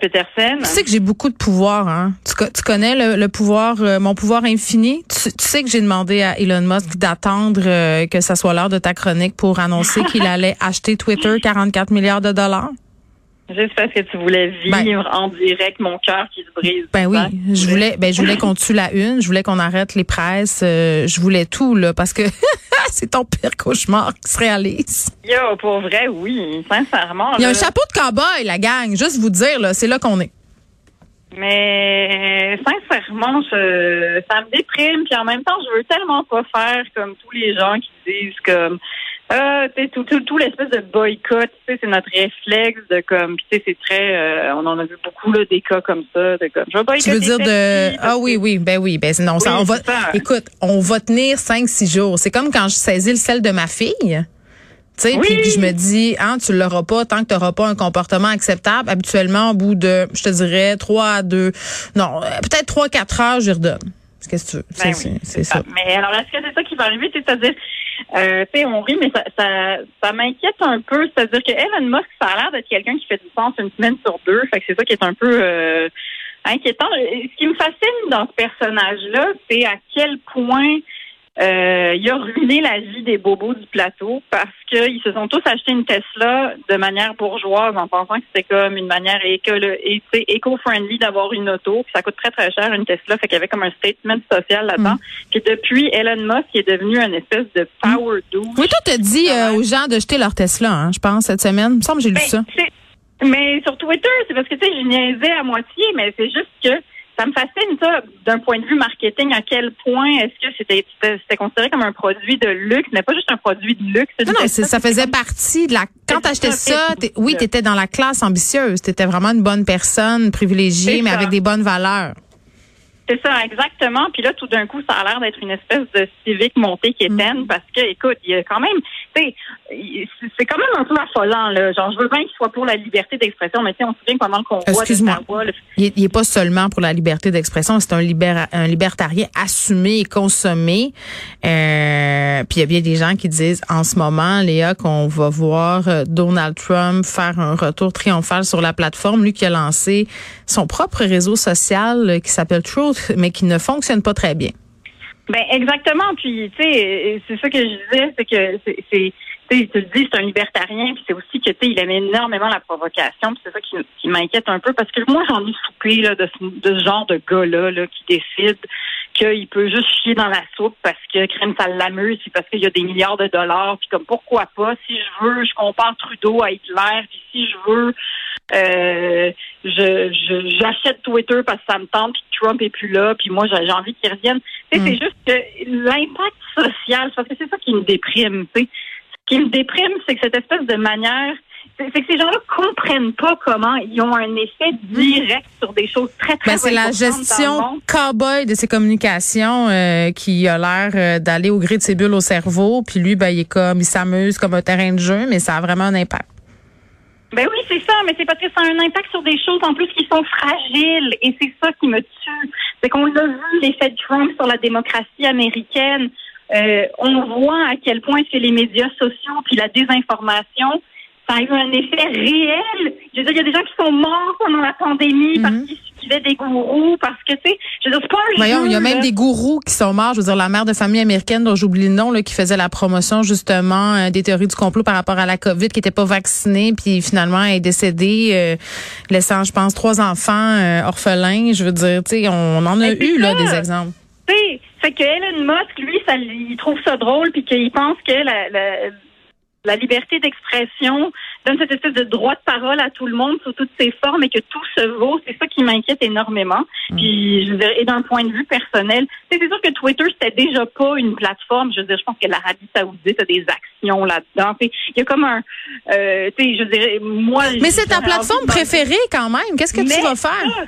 Petersen. Tu sais que j'ai beaucoup de pouvoir, hein? Tu, tu connais le, le pouvoir, euh, mon pouvoir infini? Tu, tu sais que j'ai demandé à Elon Musk d'attendre euh, que ça soit l'heure de ta chronique pour annoncer qu'il allait acheter Twitter 44 milliards de dollars? Juste parce que tu voulais vivre Ben- en direct mon cœur qui se brise. Ben oui, Ça, je voulais, ben je voulais qu'on tue la une, je voulais qu'on arrête les presses, euh, je voulais tout là parce que c'est ton pire cauchemar qui se réalise. Yo, pour vrai, oui, sincèrement. Il y a un chapeau de cowboy, la gang. Juste vous dire là, c'est là qu'on est. Mais sincèrement, je, ça me déprime. Puis en même temps, je veux tellement pas faire comme tous les gens qui disent comme ah, sais, tout, tout, tout l'espèce de boycott, tu sais, c'est notre réflexe de comme, tu sais, c'est très, euh, on en a vu beaucoup là des cas comme ça, de comme, je vais boycotter Tu veux dire de ah oui oui ben oui ben non ça on va ça. écoute on va tenir cinq six jours c'est comme quand je saisis le sel de ma fille tu sais Oui. puis je me dis hein tu l'auras pas tant que tu n'auras pas un comportement acceptable habituellement au bout de je te dirais trois à deux non euh, peut-être trois quatre heures je redonne qu'est-ce que tu veux Ben c'est oui, c'est ça Mais alors, est-ce que c'est ça qui va arriver? C'est-à-dire, euh, on rit, mais ça, ça, ça m'inquiète un peu. C'est-à-dire que Elon Musk, ça a l'air d'être quelqu'un qui fait du sens une semaine sur deux. Fait que c'est ça qui est un peu euh, inquiétant. Ce qui me fascine dans ce personnage-là, c'est à quel point euh, il a ruiné la vie des bobos du plateau parce qu'ils se sont tous achetés une Tesla de manière bourgeoise en pensant que c'était comme une manière éco-friendly d'avoir une auto. Puis ça coûte très très cher une Tesla, fait qu'il y avait comme un statement social là-dedans. Puis depuis, Elon Musk est devenu une espèce de power douche. oui toi t'as dit euh, aux gens de jeter leur Tesla hein, je pense cette semaine il me semble que j'ai lu Ben, ça Mais sur Twitter, c'est parce que tu sais, je niaisais à moitié, mais c'est juste que ça me fascine ça d'un point de vue marketing. À quel point est-ce que c'était c'était considéré comme un produit de luxe, mais pas juste un produit de luxe. non, non, ça faisait partie de la. Quand t'achetais ça, t'es- oui, t'étais dans la classe ambitieuse. T'étais vraiment une bonne personne, privilégiée, mais avec des bonnes valeurs. C'est ça, exactement. Puis là, tout d'un coup, ça a l'air d'être une espèce de civique montée qui Mm. éteine parce que, écoute, il y a quand même, c'est quand même un peu affolant, là. Genre, je veux bien qu'il soit pour la liberté d'expression, mais tu sais, on se souvient pendant le convoi d'Ottawa, Il est, il est pas seulement pour la liberté d'expression, c'est un, libéra- un libertarien assumé et consommé. Euh, puis il y a bien des gens qui disent en ce moment, Léa, qu'on va voir euh, Donald Trump faire un retour triomphal sur la plateforme, lui qui a lancé son propre réseau social euh, qui s'appelle Truth, mais qui ne fonctionne pas très bien. Ben exactement. Puis tu sais, c'est ça que je disais, c'est que c'est, tu le dis, c'est un libertarien, puis c'est aussi que tu il aime énormément la provocation, puis c'est ça qui, qui m'inquiète un peu parce que moi j'en ai soupé là de, ce- de ce genre de gars-là là, qui décide qu'il peut juste chier dans la soupe parce que crème ça l'amuse, puis parce qu'il y a des milliards de dollars, puis comme pourquoi pas, si je veux, je compare Trudeau à Hitler, puis si je veux, euh, je, je j'achète Twitter parce que ça me tente, puis Trump est plus là, puis moi j'ai envie qu'il revienne. Mm. c'est juste que l'impact social, parce que c'est ça qui me déprime, tu sais. Ce qui me déprime, c'est que cette espèce de manière, c'est c'est que ces gens-là comprennent pas comment ils ont un effet direct sur des choses très, très Ben, c'est la gestion cowboy de ses communications euh, qui a l'air euh, d'aller au gré de ses bulles au cerveau. Puis lui, ben, il est comme, il s'amuse comme un terrain de jeu, mais ça a vraiment un impact. Ben oui, c'est ça, mais c'est parce que ça a un impact sur des choses en plus qui sont fragiles. Et c'est ça qui me tue. C'est qu'on l'a vu, l'effet Trump sur la démocratie américaine. Euh, on voit à quel point c'est les médias sociaux puis la désinformation. Ça a eu un effet réel. Je veux dire, il y a des gens qui sont morts pendant la pandémie parce qu'ils suivaient des gourous, parce que, tu sais, je veux dire, c'est pas un Voyons, il y a même des gourous qui sont morts. Je veux dire, la mère de famille américaine dont j'oublie le nom, là, qui faisait la promotion justement euh, des théories du complot par rapport à la COVID, qui était pas vaccinée, puis finalement elle est décédée, euh, laissant, je pense, trois enfants euh, orphelins. Je veux dire, tu sais, on, en a eu là des exemples. Tu sais, fait que Elon Musk, lui, ça, il trouve ça drôle, puis qu'il pense que la, la, la liberté d'expression donne cette espèce de droit de parole à tout le monde sous toutes ses formes et que tout se vaut. C'est ça qui m'inquiète énormément. Puis, je veux dire, et d'un point de vue personnel, c'est sûr que Twitter, c'était déjà pas une plateforme. Je veux dire, je pense que l'Arabie Saoudite a des actions là-dedans. Il y a comme un, euh, tu sais, je dirais, moi... Mais c'est ta plateforme préférée quand même. Qu'est-ce que tu vas faire? ça,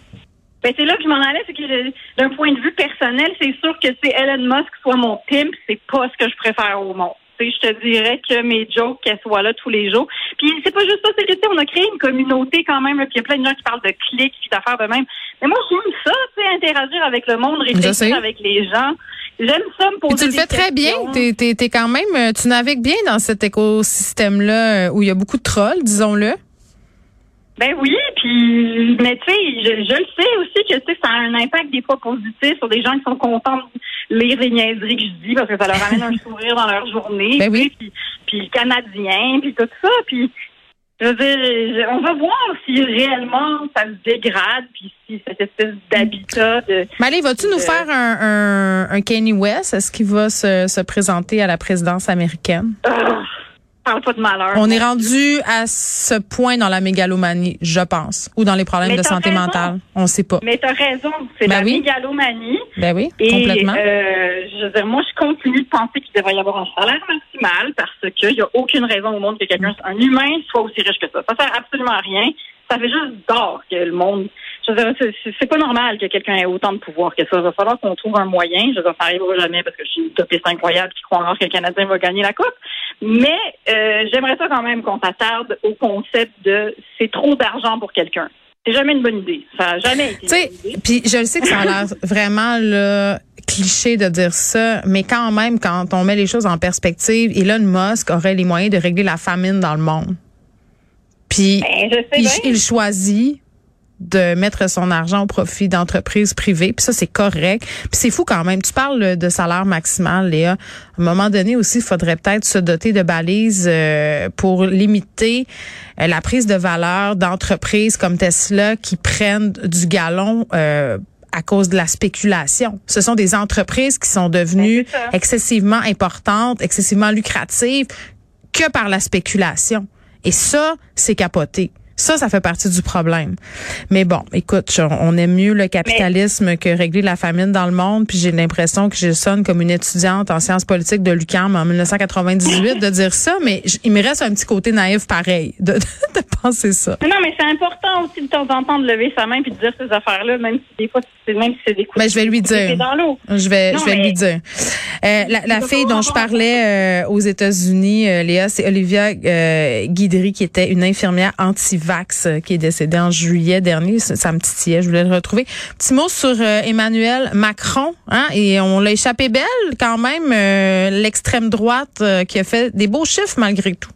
Ben, c'est là que je m'en allais, c'est que d'un point de vue personnel, c'est sûr que c'est Elon Musk soit mon pimp, c'est pas ce que je préfère au monde. Je te dirais que mes jokes qu'elles soient là tous les jours. Puis c'est pas juste ça, c'est que, tu sais, on a créé une communauté quand même, là, puis il y a plein de gens qui parlent de clics, puis d'affaires de même. Mais moi, j'aime ça, tu sais, interagir avec le monde, réfléchir avec les gens. J'aime ça me poser tu le fais très bien. T'es, t'es, t'es quand même, euh, tu navigues bien dans cet écosystème-là euh, où il y a beaucoup de trolls, disons-le. Ben oui, puis mais tu sais, je, je le sais aussi que tu sais, ça a un impact des fois positif sur des gens qui sont contents de lire les niaiseries que je dis parce que ça leur amène un sourire dans leur journée. Ben oui. Puis, puis le canadien, puis tout ça, puis je veux dire, on va voir si réellement ça se dégrade, puis si cette espèce d'habitat de Mais allez, vas-tu nous faire un, un, un Kanye West? Est-ce qu'il va se, se présenter à la présidence américaine? Ah, parle pas de malheur. On est rendu à ce point dans la mégalomanie, je pense, ou dans les problèmes de santé raison. mentale. On sait pas. Mais t'as raison, c'est Ben la oui. mégalomanie. Ben oui, Et complètement. euh, je veux dire, moi, je continue de penser qu'il devrait y avoir un salaire maximal parce qu'il n'y a aucune raison au monde que quelqu'un, un humain, soit aussi riche que ça. Ça sert absolument à rien. Ça fait juste d'or que le monde. Je veux dire, c'est pas normal que quelqu'un ait autant de pouvoir que ça. Il va falloir qu'on trouve un moyen. Je veux dire, ça n'arrivera jamais parce que je suis une utopiste incroyable qui croit encore que le Canadien va gagner la Coupe. Mais euh, j'aimerais ça quand même qu'on s'attarde au concept de c'est trop d'argent pour quelqu'un. C'est jamais une bonne idée. Ça n'a jamais été Tu sais, puis je le sais que ça a l'air vraiment là, cliché de dire ça, mais quand même, quand on met les choses en perspective, Elon Musk aurait les moyens de régler la famine dans le monde. Puis Ben, il, il choisit de mettre son argent au profit d'entreprises privées. Puis ça, c'est correct. Puis c'est fou quand même. Tu parles de salaire maximal, Léa. À un moment donné aussi, il faudrait peut-être se doter de balises euh, pour limiter euh, la prise de valeur d'entreprises comme Tesla qui prennent du galon. euh, à cause de la spéculation. Ce sont des entreprises qui sont devenues Ben, excessivement importantes, excessivement lucratives que par la spéculation. Et ça, c'est capoté. Ça, ça fait partie du problème. Mais bon, écoute, on aime mieux le capitalisme que régler la famine dans le monde. Puis j'ai l'impression que je sonne comme une étudiante en sciences politiques de l'UQAM en 1998 de dire ça, mais il me reste un petit côté naïf pareil de, de penser ça. Non, mais c'est important aussi de temps en temps de lever sa main puis de dire ces affaires-là, même si des fois, c'est même si c'est des coups Ben, de je vais lui dire. dans. Je vais, Non, je vais mais- lui dire. Euh, la la fille dont je parlais euh, aux États-Unis, euh, Léa, c'est Olivia euh, Guidry, qui était une infirmière anti-vax euh, qui est décédée en juillet dernier. Ça, ça me titillait, je voulais le retrouver. Petit mot sur euh, Emmanuel Macron, hein, et on l'a échappé belle quand même, euh, l'extrême droite qui a fait des beaux chiffres malgré tout.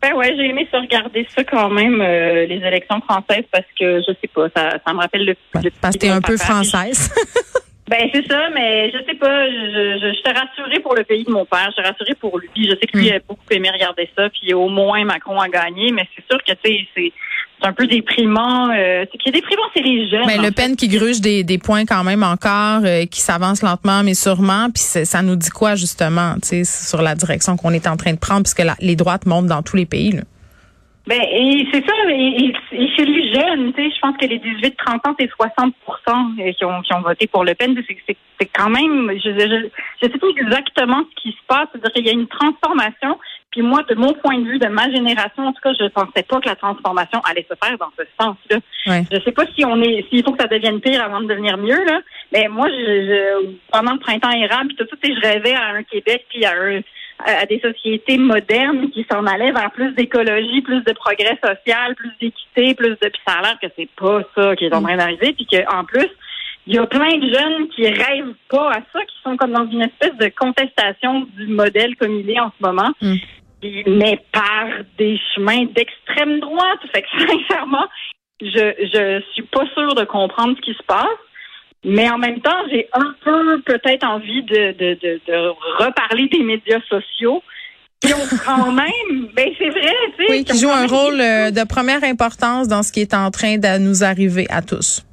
Ben ouais, j'ai aimé ça regarder ça quand même, euh, les élections françaises, parce que je sais pas, ça, ça me rappelle le. le Parce que t'es un peu française. Ben c'est ça, mais je sais pas, je, je, je suis rassurée pour le pays de mon père, je suis rassurée pour lui. Je sais que lui Mm. a beaucoup aimé regarder ça, puis au moins Macron a gagné, mais c'est sûr que tu sais, c'est c'est un peu déprimant. Euh, c'est qui est déprimant, c'est les jeunes. Mais en Le fait. Pen qui gruge des, des points quand même encore, euh, qui s'avance lentement mais sûrement, puis ça nous dit quoi justement, tu sais, sur la direction qu'on est en train de prendre, puisque la- les droites montent dans tous les pays. Là. Ben, et c'est ça, et, chez les jeunes, tu sais, je pense que les 18-30 ans, c'est 60 euh, qui ont, qui ont voté pour Le Pen. C'est, quand même, je, je, je sais pas exactement ce qui se passe. C'est-à-dire qu'il y a une transformation. Puis moi, de mon point de vue, de ma génération, en tout cas, je ne pensais pas que la transformation allait se faire dans ce sens-là. Ouais. Je sais pas si on est, s'il faut que ça devienne pire avant de devenir mieux, là. Mais moi, je, je- pendant le printemps érable, puis tout, sais, je rêvais à un Québec, puis à un, à des sociétés modernes qui s'en allaient vers plus d'écologie, plus de progrès social, plus d'équité, plus de puis ça a l'air que c'est pas ça qui est en train d'arriver, puis qu'en plus, il y a plein de jeunes qui rêvent pas à ça, qui sont comme dans une espèce de contestation du modèle comme il est en ce moment, Mm. Mais par des chemins d'extrême droite. Fait que sincèrement, je je suis pas sûre de comprendre ce qui se passe. Mais en même temps, j'ai un peu peut-être envie de, de, de, de reparler des médias sociaux qui ont quand même, ben c'est vrai, tu sais. Oui, qui ont joue quand un rôle euh, de première importance dans ce qui est en train de nous arriver à tous.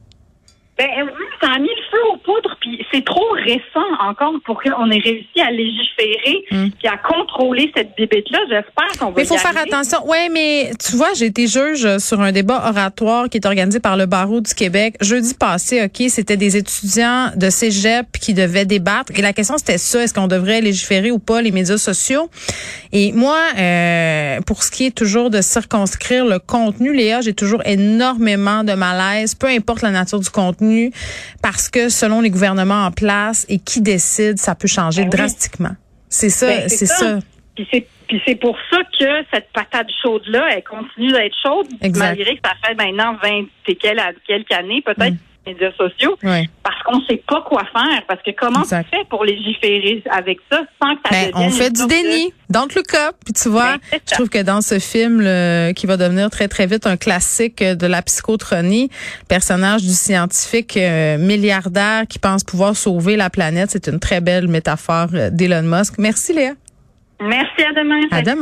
Ben oui, ça a mis aux poudres, puis c'est trop récent encore pour qu'on ait réussi à légiférer Mm. puis à contrôler cette bébête-là. J'espère qu'on va Mais il faut y faire arriver. attention. Ouais, mais tu vois, j'ai été juge sur un débat oratoire qui est organisé par le barreau du Québec jeudi passé. Ok, c'était des étudiants de cégep qui devaient débattre et la question c'était ça est-ce qu'on devrait légiférer ou pas les médias sociaux? Et moi, euh, pour ce qui est toujours de circonscrire le contenu, Léa, j'ai toujours énormément de malaise, peu importe la nature du contenu, parce que selon les gouvernements en place et qui décide, ça peut changer Ben oui. drastiquement. C'est ça, Ben, c'est ça. Puis c'est Puis c'est pour ça que cette patate chaude-là, elle continue d'être chaude, Exact. malgré que ça fait maintenant 20 et quel- quelques années, peut-être, Mm. Médias sociaux, Ouais. parce qu'on sait pas quoi faire. Parce que comment Exact. tu fais pour légiférer avec ça sans que ça Ben, on fait du déni. Don't look up. Puis tu vois, Ben, je trouve que dans ce film qui va devenir très très vite un classique de la psychotronie, le personnage du scientifique euh, milliardaire qui pense pouvoir sauver la planète, c'est une très belle métaphore euh, d'Elon Musk. Merci Léa. Merci, à demain. À demain.